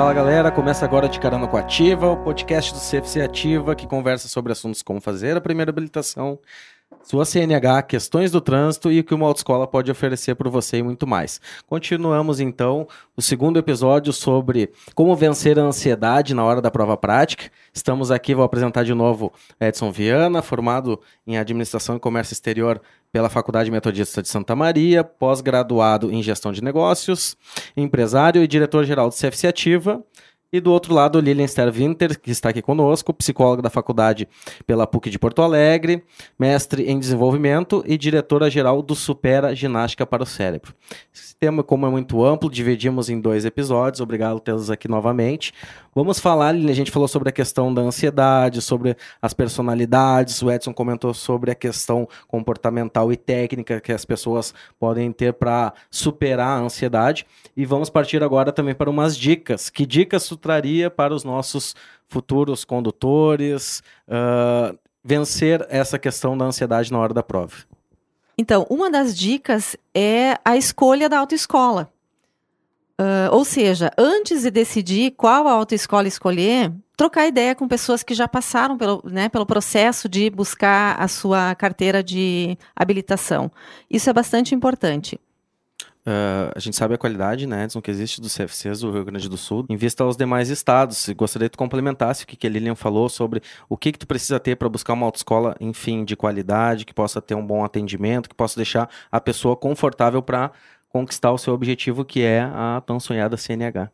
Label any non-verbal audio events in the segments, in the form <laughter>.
Fala galera, começa agora de Carona com Ativa, o podcast do CFC Ativa que conversa sobre assuntos como fazer a primeira habilitação, sua CNH, questões do trânsito e o que uma autoescola pode oferecer para você e muito mais. Continuamos então o segundo episódio sobre como vencer a ansiedade na hora da prova prática. Estamos aqui, vou apresentar de novo Edson Viana, formado em Administração e Comércio Exterior pela Faculdade Metodista de Santa Maria, pós-graduado em Gestão de Negócios, empresário e diretor-geral do CFC Ativa. E do outro lado, Lilian Ster Winter, que está aqui conosco, psicóloga da faculdade pela PUC de Porto Alegre, mestre em desenvolvimento e diretora-geral do Supera Ginástica para o Cérebro. Esse tema, como é muito amplo, dividimos em dois episódios, obrigado tê-los aqui novamente. Vamos falar, a gente falou sobre a questão da ansiedade, sobre as personalidades, o Edson comentou sobre a questão comportamental e técnica que as pessoas podem ter para superar a ansiedade. E vamos partir agora também para umas dicas. Que dicas tu traria para os nossos futuros condutores uh, vencer essa questão da ansiedade na hora da prova? Então, uma das dicas é a escolha da autoescola. Uh, ou seja, antes de decidir qual autoescola escolher, trocar ideia com pessoas que já passaram pelo, né, pelo processo de buscar a sua carteira de habilitação. Isso é bastante importante. Uh, a gente sabe a qualidade, né, Edson, que existe dos CFCs do Rio Grande do Sul, em vista aos demais estados. Gostaria que tu complementasse o que, que a Lilian falou sobre o que, que tu precisa ter para buscar uma autoescola, enfim, de qualidade, que possa ter um bom atendimento, que possa deixar a pessoa confortável para conquistar o seu objetivo, que é a tão sonhada CNH.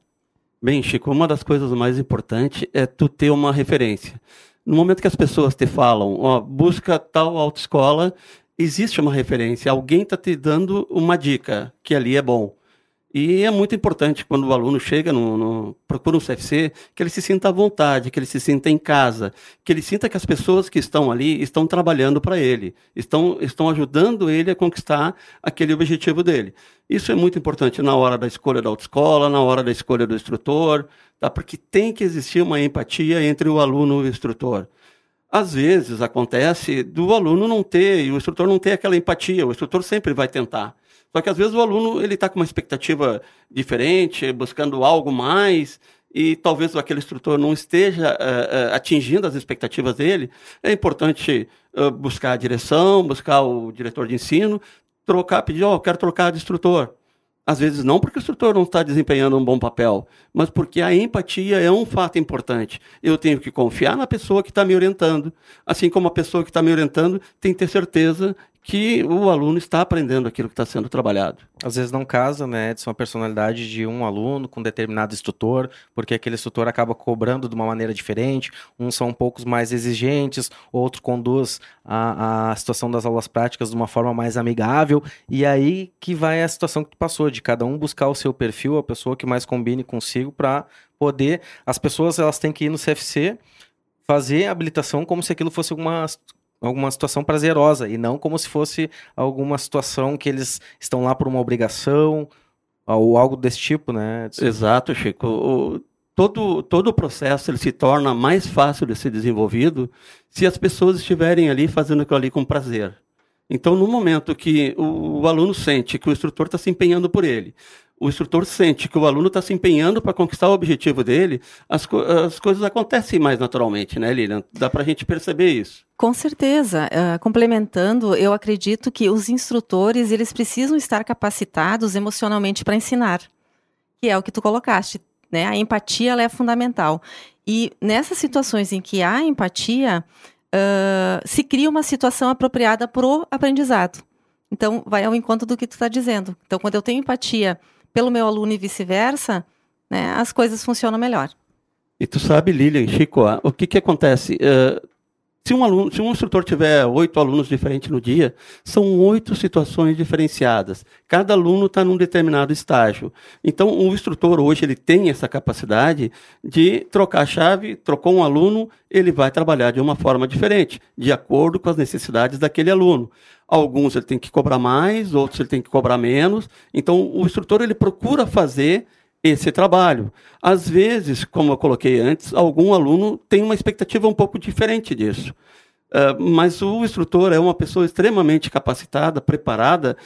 Bem, Chico, uma das coisas mais importantes é tu ter uma referência. No momento que as pessoas te falam, ó, busca tal autoescola, existe uma referência, alguém está te dando uma dica, que ali é bom. E é muito importante quando o aluno chega, no, no, procura um CFC, que ele se sinta à vontade, que ele se sinta em casa, que ele sinta que as pessoas que estão ali estão trabalhando para ele, estão, estão ajudando ele a conquistar aquele objetivo dele. Isso é muito importante na hora da escolha da autoescola, na hora da escolha do instrutor, tá? porque tem que existir uma empatia entre o aluno e o instrutor. Às vezes acontece do aluno não ter, e o instrutor não ter aquela empatia, o instrutor sempre vai tentar. Só que às vezes o aluno ele está com uma expectativa diferente, buscando algo mais, e talvez aquele instrutor não esteja uh, uh, atingindo as expectativas dele. É importante uh, buscar a direção, buscar o diretor de ensino, trocar, pedir, ó, oh, quero trocar de instrutor. Às vezes não porque o instrutor não está desempenhando um bom papel, mas porque a empatia é um fato importante. Eu tenho que confiar na pessoa que está me orientando, assim como a pessoa que está me orientando tem que ter certeza que o aluno está aprendendo aquilo que está sendo trabalhado. Às vezes não casa, né, Edson, a personalidade de um aluno com determinado instrutor, porque aquele instrutor acaba cobrando de uma maneira diferente, uns são um poucos mais exigentes, outro conduz a, a situação das aulas práticas de uma forma mais amigável, e aí que vai a situação que tu passou, de cada um buscar o seu perfil, a pessoa que mais combine consigo para poder... As pessoas, elas têm que ir no CFC fazer a habilitação como se aquilo fosse uma alguma situação prazerosa e não como se fosse alguma situação que eles estão lá por uma obrigação ou algo desse tipo, né? Exato, Chico. O, todo, todo o processo ele se torna mais fácil de ser desenvolvido se as pessoas estiverem ali fazendo aquilo ali com prazer. Então, no momento que o, o aluno sente que o instrutor está se empenhando por ele, o instrutor sente que o aluno está se empenhando para conquistar o objetivo dele, as, co as coisas acontecem mais naturalmente, né, Lilian? Dá para a gente perceber isso. Com certeza. Uh, complementando, eu acredito que os instrutores eles precisam estar capacitados emocionalmente para ensinar, que é o que tu colocaste. Né? A empatia é fundamental. E nessas situações em que há empatia, uh, se cria uma situação apropriada para o aprendizado. Então, vai ao encontro do que tu está dizendo. Então, quando eu tenho empatia pelo meu aluno e vice-versa, né, as coisas funcionam melhor. E tu sabe, Lilian, Chico, o que, que acontece? Uh, se um, aluno, se um instrutor tiver oito alunos diferentes no dia, são oito situações diferenciadas. Cada aluno está num determinado estágio. Então, o instrutor hoje ele tem essa capacidade de trocar a chave, trocou um aluno, ele vai trabalhar de uma forma diferente, de acordo com as necessidades daquele aluno. Alguns ele tem que cobrar mais, outros ele tem que cobrar menos. Então, o instrutor ele procura fazer esse trabalho. Às vezes, como eu coloquei antes, algum aluno tem uma expectativa um pouco diferente disso. Uh, mas o instrutor é uma pessoa extremamente capacitada, preparada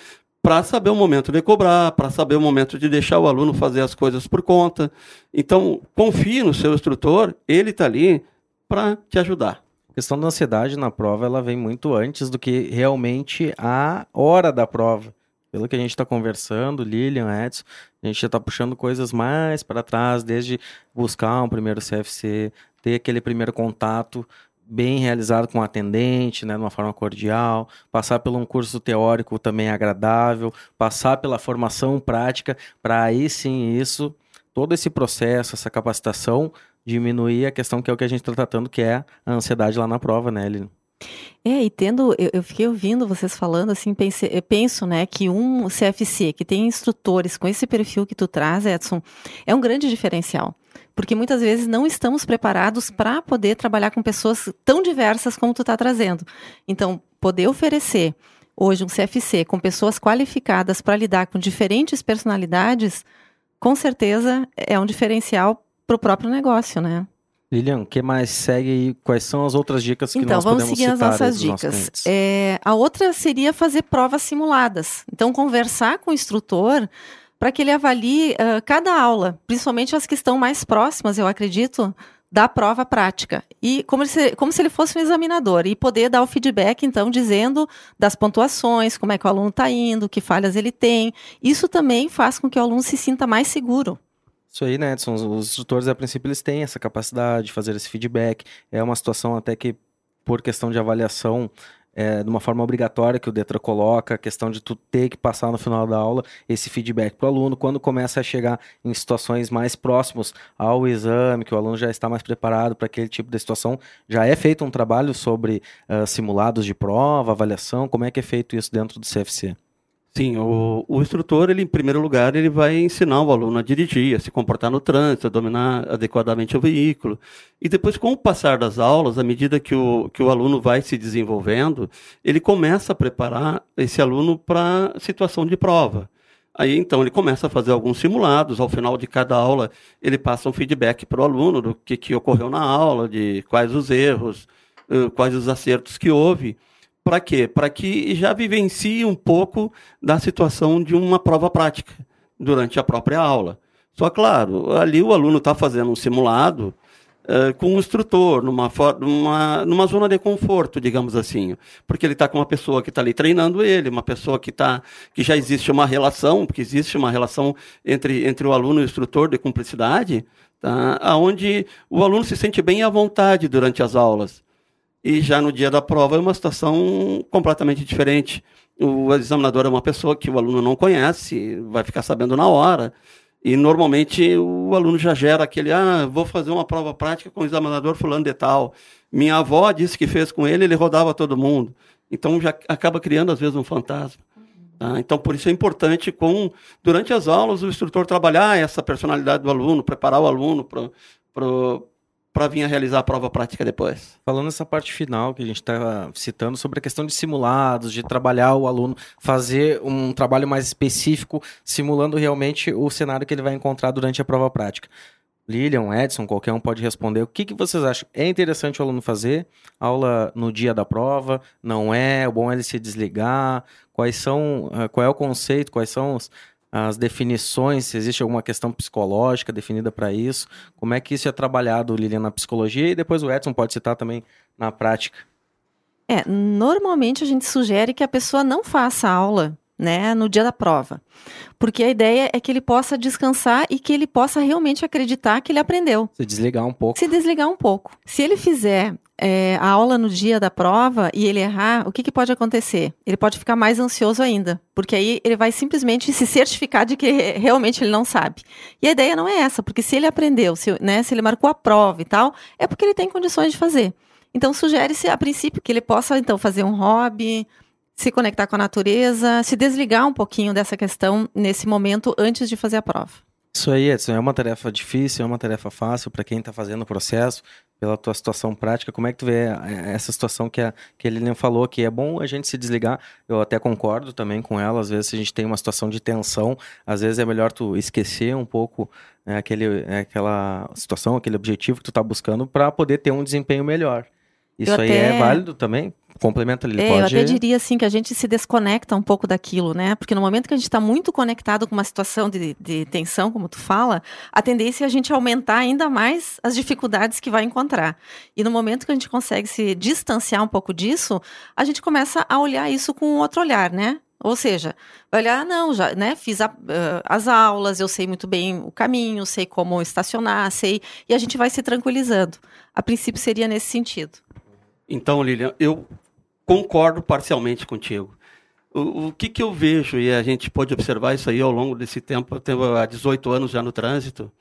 para saber o momento de cobrar, para saber o momento de deixar o aluno fazer as coisas por conta. Então, confie no seu instrutor, ele está ali para te ajudar. A questão da ansiedade na prova, ela vem muito antes do que realmente a hora da prova. Pelo que a gente está conversando, Lilian, Edson, a gente já está puxando coisas mais para trás, desde buscar um primeiro CFC, ter aquele primeiro contato bem realizado com o atendente, né, de uma forma cordial, passar por um curso teórico também agradável, passar pela formação prática, para aí sim isso, todo esse processo, essa capacitação, diminuir a questão que é o que a gente está tratando, que é a ansiedade lá na prova, né, Lilian? É, e tendo, eu, eu, fiquei ouvindo vocês falando, assim, pense, penso, né, que um CFC que tem instrutores com esse perfil que tu traz, Edson, é um grande diferencial. Porque muitas vezes não estamos preparados para poder trabalhar com pessoas tão diversas como tu está trazendo. Então, poder oferecer hoje um CFC com pessoas qualificadas para lidar com diferentes personalidades, com certeza é um diferencial para o próprio negócio, né? Lilian, o que mais segue aí? Quais são as outras dicas que então, nós podemos podemos seguir as citar nossas dicas. É, a outra seria fazer provas simuladas. Então, conversar com o instrutor para que ele avalie uh, cada aula, principalmente as que estão mais próximas, eu acredito, da prova prática. E como se, como se ele fosse um examinador e poder dar o feedback, então, dizendo das pontuações, como é que o aluno está indo, que falhas ele tem. Isso também faz com que o aluno se sinta mais seguro. Isso aí, né, Edson? Os instrutores, a princípio, eles têm essa capacidade de fazer esse feedback. É uma situação até que, por questão de avaliação, é, de uma forma obrigatória que o Detra coloca, a questão de tu ter que passar no final da aula esse feedback para o aluno, quando começa a chegar em situações mais próximas ao exame, que o aluno já está mais preparado para aquele tipo de situação, já é feito um trabalho sobre uh, simulados de prova, avaliação, como é que é feito isso dentro do CFC? Sim, o, o instrutor, ele, em primeiro lugar, ele vai ensinar o aluno a dirigir, a se comportar no trânsito, a dominar adequadamente o veículo. E depois, com o passar das aulas, à medida que o, que o aluno vai se desenvolvendo, ele começa a preparar esse aluno para a situação de prova. Aí, então, ele começa a fazer alguns simulados. Ao final de cada aula, ele passa um feedback para o aluno do que, que ocorreu na aula, de quais os erros, quais os acertos que houve. Para quê? Para que já vivencie um pouco da situação de uma prova prática durante a própria aula. Só claro, ali o aluno está fazendo um simulado uh, com um instrutor, numa, numa, numa zona de conforto, digamos assim. Porque ele está com uma pessoa que está ali treinando ele, uma pessoa que, tá, que já existe uma relação, porque existe uma relação entre, entre o aluno e o instrutor de cumplicidade, tá? onde o aluno se sente bem à vontade durante as aulas. E já no dia da prova é uma situação completamente diferente. O examinador é uma pessoa que o aluno não conhece, vai ficar sabendo na hora. E normalmente o aluno já gera aquele, ah, vou fazer uma prova prática com o examinador fulano de tal. Minha avó disse que fez com ele, ele rodava todo mundo. Então já acaba criando às vezes um fantasma. Tá? Então por isso é importante com durante as aulas o instrutor trabalhar essa personalidade do aluno, preparar o aluno para para vir a realizar a prova prática depois. Falando nessa parte final que a gente está citando sobre a questão de simulados, de trabalhar o aluno, fazer um trabalho mais específico, simulando realmente o cenário que ele vai encontrar durante a prova prática. Lilian, Edson, qualquer um pode responder. O que, que vocês acham? É interessante o aluno fazer aula no dia da prova? Não é? O bom é ele se desligar? Quais são, eh, qual é o conceito? Quais são os, as definições, se existe alguma questão psicológica definida para isso, como é que isso é trabalhado, Lilian, na psicologia e depois o Edson pode citar também na prática. É, normalmente a gente sugere que a pessoa não faça aula né, no dia da prova. Porque a ideia é que ele possa descansar e que ele possa realmente acreditar que ele aprendeu. Se desligar um pouco. Se desligar um pouco. Se ele fizer é, a aula no dia da prova e ele errar, o que, que pode acontecer? Ele pode ficar mais ansioso ainda. Porque aí ele vai simplesmente se certificar de que realmente ele não sabe. E a ideia não é essa, porque se ele aprendeu, se, né, se ele marcou a prova e tal, é porque ele tem condições de fazer. Então, sugere-se, a princípio, que ele possa, então, fazer um hobby, se conectar com a natureza, se desligar um pouquinho dessa questão nesse momento antes de fazer a prova. Isso aí, Edson, é uma tarefa difícil, é uma tarefa fácil para quem está fazendo o processo, pela tua situação prática. Como é que tu vê é, essa situação que a, que a Lilian falou, que é bom a gente se desligar? Eu até concordo também com ela, às vezes se a gente tem uma situação de tensão, às vezes é melhor tu esquecer um pouco é, aquele, é, aquela situação, aquele objetivo que tu está buscando para poder ter um desempenho melhor. Isso eu aí é até... é válido também? Complementa ali, É, pode... eu até diria assim que a gente se desconecta um pouco daquilo, né? Porque no momento que a gente está muito conectado com uma situação de, de tensão, como tu fala, a tendência é a gente aumentar ainda mais as dificuldades que vai encontrar. E no momento que a gente consegue se distanciar um pouco disso, a gente começa a olhar isso com outro olhar, né? Ou seja, vai olhar, ah, não, já, né, fiz a, uh, as aulas, eu sei muito bem o caminho, sei como estacionar, sei, e a gente vai se tranquilizando. A princípio seria nesse sentido. Então, Lilian, eu concordo parcialmente contigo. O, o, que, que eu vejo, e a gente pode observar isso aí ao longo desse tempo, eu tenho há 18 anos já no trânsito,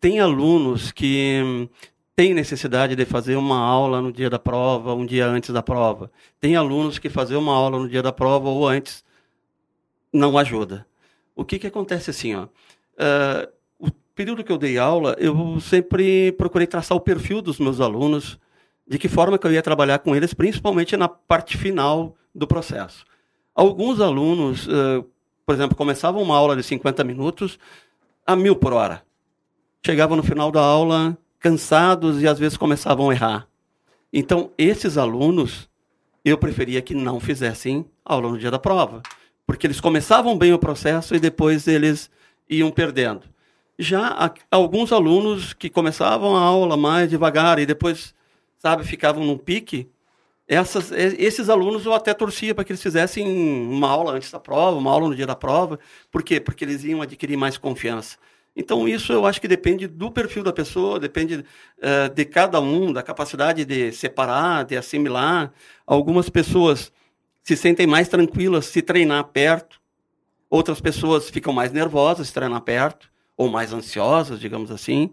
tem alunos que têm necessidade de fazer uma aula no dia da prova, um dia antes da prova. Tem alunos que fazer uma aula no dia da prova ou antes não ajuda. O que, que acontece assim, ó? Uh, o período que eu dei aula, eu sempre procurei traçar o perfil dos meus alunos, de que forma que eu ia trabalhar com eles, principalmente na parte final do processo. Alguns alunos, uh, por exemplo, começavam uma aula de 50 minutos a mil por hora. Chegavam no final da aula cansados e às vezes começavam a errar. Então, esses alunos, eu preferia que não fizessem aula no dia da prova, porque eles começavam bem o processo e depois eles iam perdendo. Já alguns alunos que começavam a aula mais devagar e depois sabe, ficavam num pique, essas, esses alunos eu até torcia para que eles fizessem uma aula antes da prova, uma aula no dia da prova. Por quê? Porque eles iam adquirir mais confiança. Então, isso eu acho que depende do perfil da pessoa, depende uh, de cada um, da capacidade de separar, de assimilar. Algumas pessoas se sentem mais tranquilas se treinar perto, outras pessoas ficam mais nervosas se treinar perto, ou mais ansiosas, digamos assim.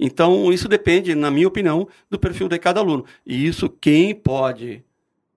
Então, isso depende, na minha opinião, do perfil de cada aluno. E isso, quem pode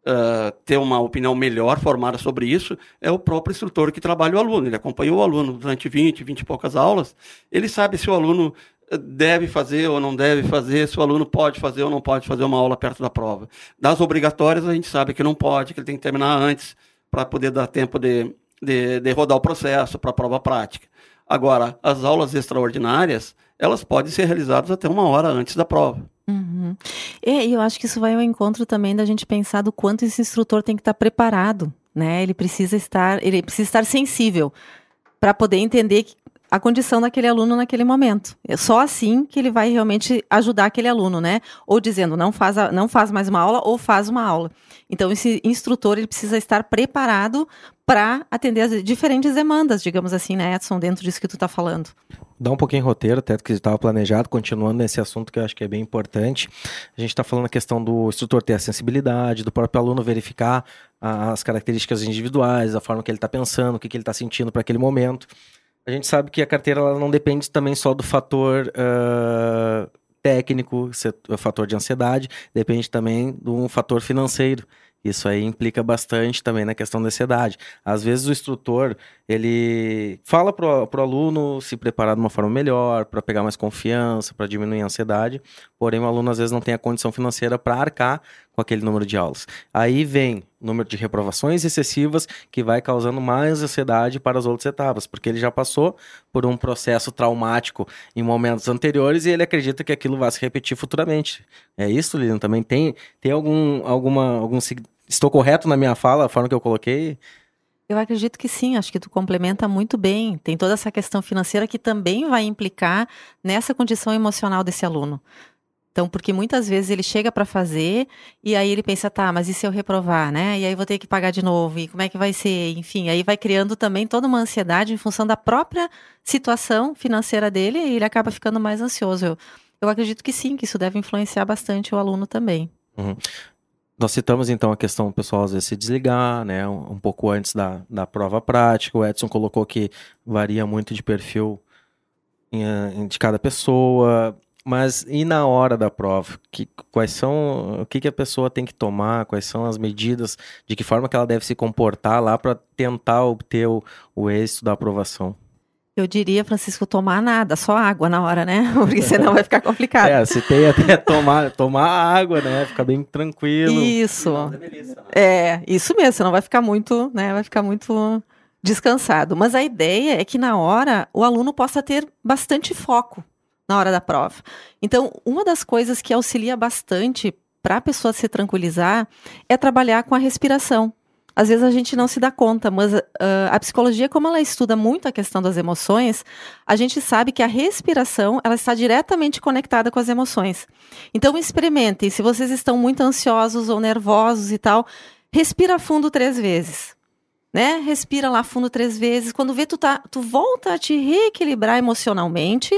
uh, ter uma opinião melhor formada sobre isso é o próprio instrutor que trabalha o aluno. Ele acompanhou o aluno durante 20, 20 e poucas aulas. Ele sabe se o aluno deve fazer ou não deve fazer, se o aluno pode fazer ou não pode fazer uma aula perto da prova. Das obrigatórias, a gente sabe que não pode, que ele tem que terminar antes para poder dar tempo de, de, de rodar o processo para a prova prática. Agora, as aulas extraordinárias, elas podem ser realizadas até uma hora antes da prova. Uhum. E eu acho que isso vai ao encontro também da gente pensar do quanto esse instrutor tem que estar preparado, né? Ele precisa estar, ele precisa estar sensível para poder entender a condição daquele aluno naquele momento. É só assim que ele vai realmente ajudar aquele aluno, né? Ou dizendo não faz, a, não faz mais uma aula ou faz uma aula. Então esse instrutor ele precisa estar preparado para atender as diferentes demandas, digamos assim, né, Edson, dentro disso que tu está falando. Dá um pouquinho roteiro, até que estava planejado, continuando nesse assunto que eu acho que é bem importante. A gente está falando a questão do instrutor ter a sensibilidade, do próprio aluno verificar as características individuais, a forma que ele está pensando, o que, que ele está sentindo para aquele momento. A gente sabe que a carteira ela não depende também só do fator uh, técnico, o fator de ansiedade, depende também do fator financeiro. Isso aí implica bastante também na questão da ansiedade. Às vezes o instrutor, ele fala pro, pro aluno se preparar de uma forma melhor, para pegar mais confiança, para diminuir a ansiedade, porém o aluno às vezes não tem a condição financeira para arcar com aquele número de aulas. Aí vem o número de reprovações excessivas que vai causando mais ansiedade para as outras etapas, porque ele já passou por um processo traumático em momentos anteriores e ele acredita que aquilo vai se repetir futuramente. É isso, Lilian? Também tem, tem algum, alguma, algum Estou correto na minha fala, a forma que eu coloquei? Eu acredito que sim, acho que tu complementa muito bem. Tem toda essa questão financeira que também vai implicar nessa condição emocional desse aluno. Então, porque muitas vezes ele chega para fazer e aí ele pensa, tá, mas e se eu reprovar, né? E aí vou ter que pagar de novo, e como é que vai ser? Enfim, aí vai criando também toda uma ansiedade em função da própria situação financeira dele e ele acaba ficando mais ansioso. Eu, eu acredito que sim, que isso deve influenciar bastante o aluno também. Uhum. Nós citamos então a questão do pessoal às vezes se desligar, né, um, um, pouco antes da, da prova prática. O Edson colocou que varia muito de perfil de cada pessoa. Mas e na hora da prova? Que, quais são o que, que a pessoa tem que tomar? Quais são as medidas? De que forma que ela deve se comportar lá para tentar obter o, o êxito da aprovação? Eu diria, Francisco, tomar nada, só água na hora, né? <laughs> Porque senão vai ficar complicado. É, se tem até <laughs> tomar, tomar água, né? Ficar bem tranquilo. Isso. É, isso mesmo, senão vai ficar muito, né? Vai ficar muito descansado. Mas a ideia é que na hora o aluno possa ter bastante foco na hora da prova. Então, uma das coisas que auxilia bastante para a pessoa se tranquilizar é trabalhar com a respiração. Às vezes a gente não se dá conta, mas uh, a psicologia, como ela estuda muito a questão das emoções, a gente sabe que a respiração ela está diretamente conectada com as emoções. Então experimentem, se vocês estão muito ansiosos ou nervosos e tal, respira fundo três vezes. Né? Respira lá fundo três vezes. Quando vê, tu, tá, tu volta a te reequilibrar emocionalmente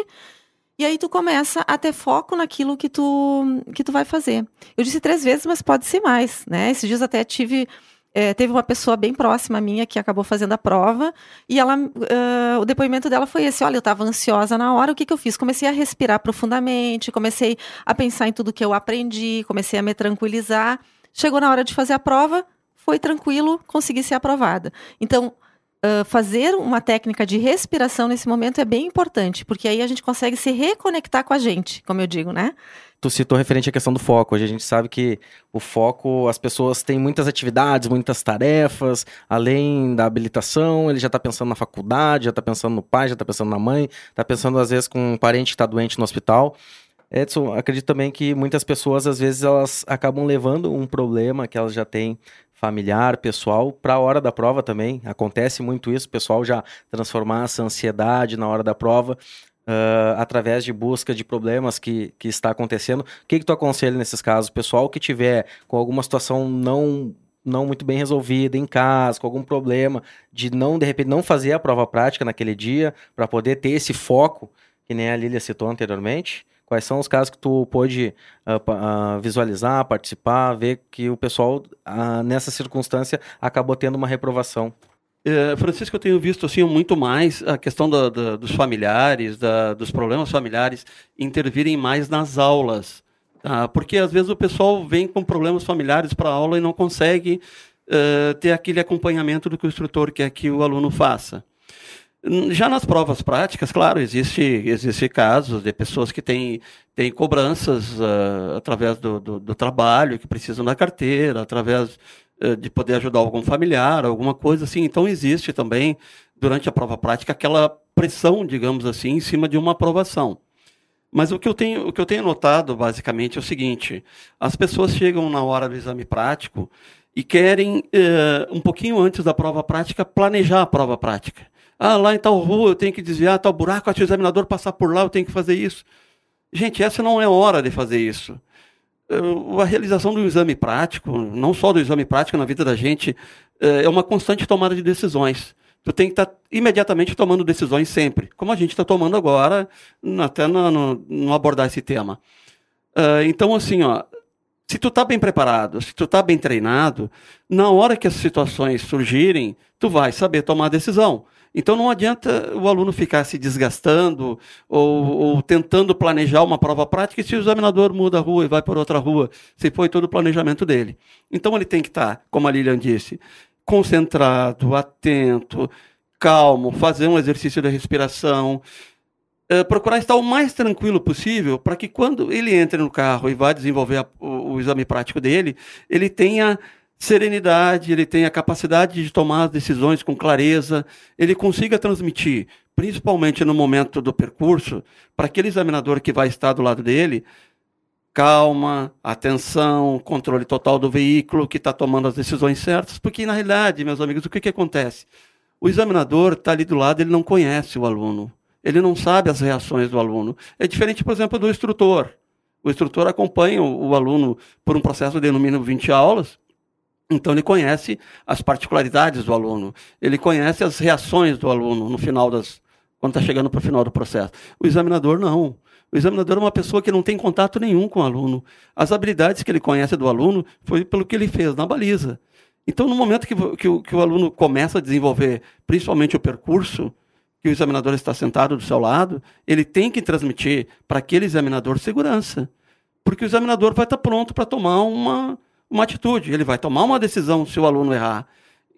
e aí tu começa a ter foco naquilo que tu, que tu vai fazer. Eu disse três vezes, mas pode ser mais, né? Esses dias até tive... É, teve uma pessoa bem próxima minha que acabou fazendo a prova e ela, uh, o depoimento dela foi esse: olha, eu estava ansiosa na hora, o que, que eu fiz? Comecei a respirar profundamente, comecei a pensar em tudo que eu aprendi, comecei a me tranquilizar. Chegou na hora de fazer a prova, foi tranquilo, consegui ser aprovada. Então, uh, fazer uma técnica de respiração nesse momento é bem importante, porque aí a gente consegue se reconectar com a gente, como eu digo, né? Tu citou referente à questão do foco. Hoje a gente sabe que o foco, as pessoas têm muitas atividades, muitas tarefas, além da habilitação, ele já está pensando na faculdade, já está pensando no pai, já está pensando na mãe, está pensando às vezes com um parente que está doente no hospital. Edson, acredito também que muitas pessoas, às vezes, elas acabam levando um problema que elas já têm familiar, pessoal, para a hora da prova também. Acontece muito isso, o pessoal já transformar essa ansiedade na hora da prova. Uh, através de busca de problemas que, que está acontecendo. O que, que tu aconselha nesses casos? Pessoal que tiver com alguma situação não não muito bem resolvida em casa, com algum problema, de não, de repente, não fazer a prova prática naquele dia, para poder ter esse foco, que nem a Lília citou anteriormente. Quais são os casos que tu pôde uh, uh, visualizar, participar, ver que o pessoal, uh, nessa circunstância, acabou tendo uma reprovação? É, Francisco, eu tenho visto assim muito mais a questão da, da, dos familiares, da, dos problemas familiares intervirem mais nas aulas, tá? porque às vezes o pessoal vem com problemas familiares para a aula e não consegue uh, ter aquele acompanhamento do que o instrutor quer que o aluno faça. Já nas provas práticas, claro, existe, existe casos de pessoas que têm, têm cobranças uh, através do, do, do, trabalho, que precisam da carteira, através uh, de poder ajudar algum familiar, alguma coisa assim. Então, existe também, durante a prova prática, aquela pressão, digamos assim, em cima de uma aprovação. Mas o que eu tenho, o que eu tenho notado, basicamente, é o seguinte: as pessoas chegam na hora do exame prático e querem, uh, um pouquinho antes da prova prática, planejar a prova prática. Ah, lá em tal rua eu tenho que desviar tal buraco, se o examinador passar por lá eu tenho que fazer isso. Gente, essa não é hora de fazer isso. A realização do exame prático, não só do exame prático na vida da gente, é, é uma constante tomada de decisões. Tu tem que estar tá imediatamente tomando decisões sempre, como a gente está tomando agora, até no, no, no abordar esse tema. Uh, então, assim, ó, se tu está bem preparado, se tu está bem treinado, na hora que as situações surgirem, tu vai saber tomar a decisão. Então não adianta o aluno ficar se desgastando ou, ou, tentando planejar uma prova prática se o examinador muda a rua e vai para outra rua, se foi todo o planejamento dele. Então ele tem que estar, como a Lilian disse, concentrado, atento, calmo, fazer um exercício de respiração, é, procurar estar o mais tranquilo possível para que quando ele entre no carro e vá desenvolver a, o, o exame prático dele, ele tenha serenidade, ele tem a capacidade de tomar as decisões com clareza, ele consiga transmitir, principalmente no momento do percurso, para aquele examinador que vai estar do lado dele, calma, atenção, controle total do veículo, que está tomando as decisões certas, porque na realidade, meus amigos, o que, que acontece? O examinador está ali do lado, ele não conhece o aluno, ele não sabe as reações do aluno. É diferente, por exemplo, do instrutor. O instrutor acompanha o, o aluno por um processo de no mínimo 20 aulas, então ele conhece as particularidades do aluno, ele conhece as reações do aluno no final das quando está chegando para o final do processo. O examinador não. O examinador é uma pessoa que não tem contato nenhum com o aluno. As habilidades que ele conhece do aluno foi pelo que ele fez na baliza. Então, no momento que, que, o, que o aluno começa a desenvolver, principalmente o percurso, que o examinador está sentado do seu lado, ele tem que transmitir para aquele examinador segurança. Porque o examinador vai estar pronto para tomar uma, uma atitude, ele vai tomar uma decisão se o aluno errar.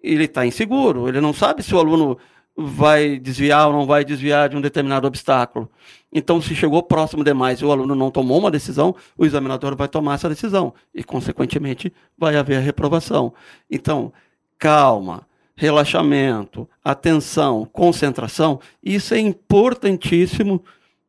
Ele está inseguro, ele não sabe se o aluno vai desviar ou não vai desviar de um determinado obstáculo. Então, se chegou próximo demais e o aluno não tomou uma decisão, o examinador vai tomar essa decisão e, consequentemente, vai haver a reprovação. Então, calma, relaxamento, atenção, concentração, isso é importantíssimo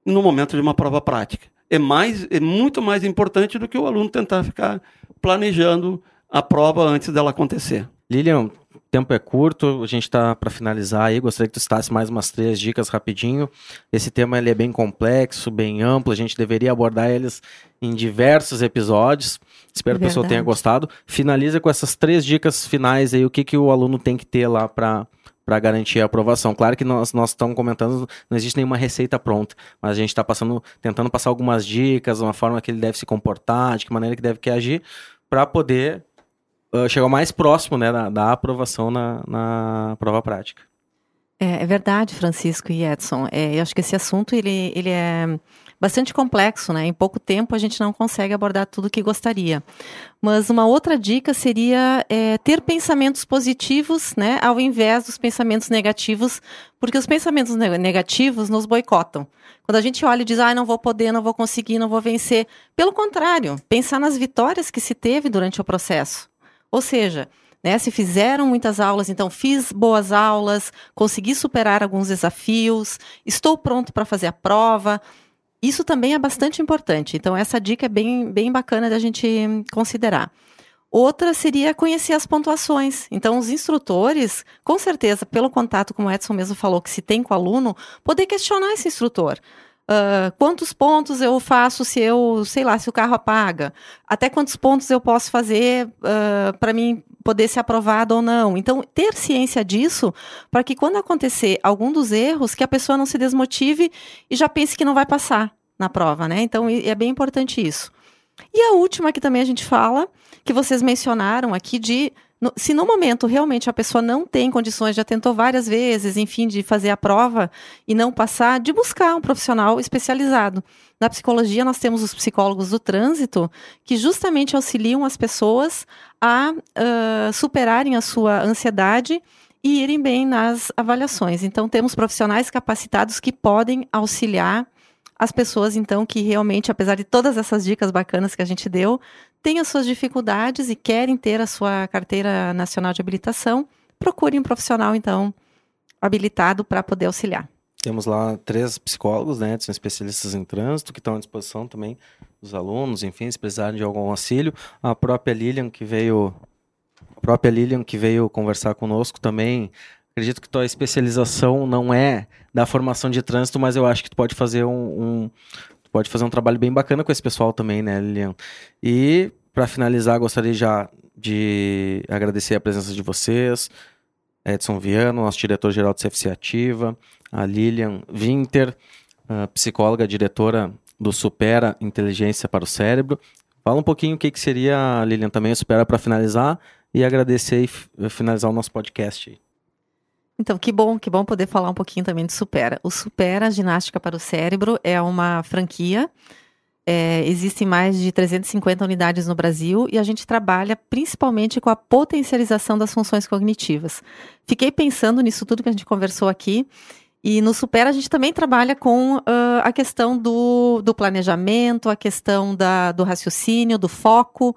no momento de uma prova prática. É mais é muito mais importante do que o aluno tentar ficar planejando a prova antes dela acontecer. Lilian, o tempo é curto, a gente está para finalizar aí. Gostaria que tu citasse mais umas três dicas rapidinho. Esse tema ele é bem complexo, bem amplo, a gente deveria abordar eles em diversos episódios. Espero que o pessoal tenha gostado. Finaliza com essas três dicas finais aí, o que, que o aluno tem que ter lá para para garantir a aprovação. Claro que nós, nós estamos comentando, não existe nenhuma receita pronta, mas a gente está passando, tentando passar algumas dicas, uma forma que ele deve se comportar, de que maneira que deve que agir, para poder uh, chegar mais próximo né, da, da aprovação na, na prova prática. É, é, verdade, Francisco e Edson. É, eu acho que esse assunto ele, ele é bastante complexo, né? Em pouco tempo a gente não consegue abordar tudo o que gostaria. Mas uma outra dica seria é, ter pensamentos positivos, né? Ao invés dos pensamentos negativos, porque os pensamentos negativos nos boicotam. Quando a gente olha e diz, ah, não vou poder, não vou conseguir, não vou vencer. Pelo contrário, pensar nas vitórias que se teve durante o processo. Ou seja, né? Se fizeram muitas aulas, então fiz boas aulas, consegui superar alguns desafios, estou pronto para fazer a prova. Isso também é bastante importante. Então, essa dica é bem, bem bacana da gente considerar. Outra seria conhecer as pontuações. Então, os instrutores, com certeza, pelo contato, como o Edson mesmo falou, que se tem com o aluno, poder questionar esse instrutor. Uh, quantos pontos eu faço se eu, sei lá, se o carro apaga? Até quantos pontos eu posso fazer uh, para mim poder ser aprovado ou não? Então, ter ciência disso, para que quando acontecer algum dos erros, que a pessoa não se desmotive e já pense que não vai passar na prova, né? Então, é bem importante isso. E a última que também a gente fala, que vocês mencionaram aqui, de no, se no momento realmente a pessoa não tem condições, já tentou várias vezes, enfim, de fazer a prova e não passar, de buscar um profissional especializado. Na psicologia, nós temos os psicólogos do trânsito, que justamente auxiliam as pessoas a uh, superarem a sua ansiedade e irem bem nas avaliações. Então, temos profissionais capacitados que podem auxiliar as pessoas, então, que realmente, apesar de todas essas dicas bacanas que a gente deu, têm as suas dificuldades e querem ter a sua carteira nacional de habilitação, procure um profissional, então, habilitado para poder auxiliar. Temos lá três psicólogos, né, são especialistas em trânsito, que estão à disposição também dos alunos, enfim, se precisarem de algum auxílio. A própria Lilian, que veio, a própria Lilian, que veio conversar conosco também, acredito que tua especialização não é da formação de trânsito, mas eu acho que tu pode fazer um, um pode fazer um trabalho bem bacana com esse pessoal também, né, Lilian? E para finalizar, gostaria já de agradecer a presença de vocês, Edson Viano, nosso diretor-geral do CFC Ativa, a Lilian Winter, psicóloga, diretora do Supera Inteligência para o Cérebro. Fala um pouquinho o que, que seria, Lilian, também o Supera para finalizar e agradecer e finalizar o nosso podcast. Então, que bom, que bom poder falar um pouquinho também de Supera. O Supera Ginástica para o Cérebro é uma franquia. É, existem mais de 350 unidades no Brasil e a gente trabalha principalmente com a potencialização das funções cognitivas. Fiquei pensando nisso tudo que a gente conversou aqui. E no Supera a gente também trabalha com uh, a questão do, do planejamento, a questão da, do raciocínio, do foco.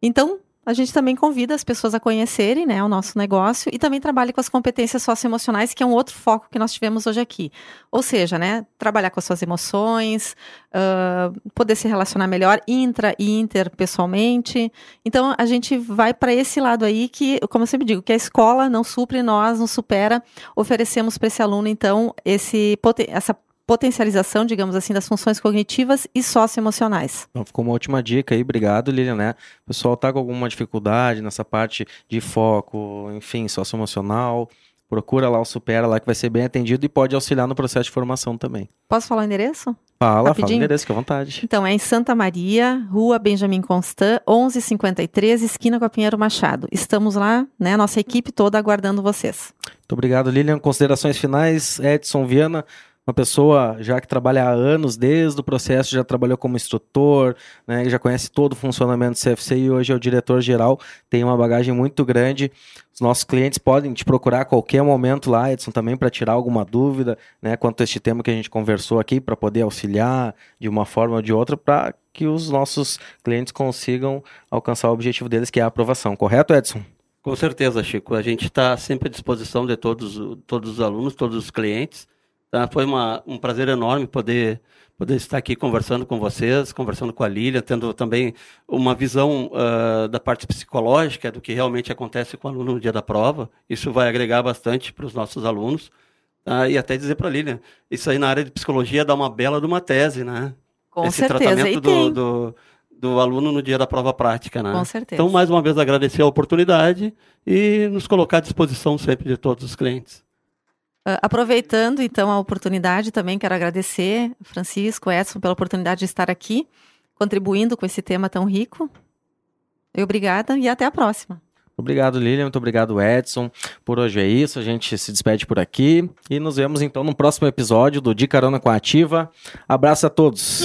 Então, a gente também convida as pessoas a conhecerem né, o nosso negócio e também trabalha com as competências socioemocionais, que é um outro foco que nós tivemos hoje aqui. Ou seja, né, trabalhar com as suas emoções, uh, poder se relacionar melhor intra e interpessoalmente. Então, a gente vai para esse lado aí que, como eu sempre digo, que a escola não supre, nós não supera, oferecemos para esse aluno, então, esse, essa potencialização, digamos assim, das funções cognitivas e socioemocionais. Então, ficou uma última dica aí, obrigado, Lilian, né? O pessoal tá com alguma dificuldade nessa parte de foco, enfim, socioemocional, procura lá o Supera lá que vai ser bem atendido e pode auxiliar no processo de formação também. Posso falar o endereço? Fala, Rapidinho. fala o endereço, fica à vontade. Então, é em Santa Maria, Rua Benjamin Constant, 1153, esquina com a Pinheiro Machado. Estamos lá, né, nossa equipe toda aguardando vocês. Muito obrigado, Lilian. Considerações finais, Edson Viana, uma pessoa já que trabalha há anos, desde o processo, já trabalhou como instrutor, né, já conhece todo o funcionamento do CFC e hoje é o diretor-geral, tem uma bagagem muito grande. Os nossos clientes podem te procurar a qualquer momento lá, Edson, também para tirar alguma dúvida né, quanto a este tema que a gente conversou aqui, para poder auxiliar de uma forma ou de outra, para que os nossos clientes consigam alcançar o objetivo deles, que é a aprovação. Correto, Edson? Com certeza, Chico. A gente está sempre à disposição de todos, todos os alunos, todos os clientes Tá? Foi uma, um prazer enorme poder poder estar aqui conversando com vocês, conversando com a Lília, tendo também uma visão uh, da parte psicológica do que realmente acontece com o aluno no dia da prova. Isso vai agregar bastante para os nossos alunos. Tá? E até dizer para a Lília, isso aí na área de psicologia dá uma bela de uma tese, né? Com Esse certeza. tratamento do, do, do aluno no dia da prova prática, né? Com certeza. Então, mais uma vez, agradecer a oportunidade e nos colocar à disposição sempre de todos os clientes. Ah, aproveitando então a oportunidade, também quero agradecer Francisco, Edson, pela oportunidade de estar aqui, contribuindo com esse tema tão rico. E obrigada e até a próxima. Obrigado, Lilian. Muito obrigado, Edson. Por hoje é isso. A gente se despede por aqui. E nos vemos então no próximo episódio do De Carona com a Ativa. Abraço a todos.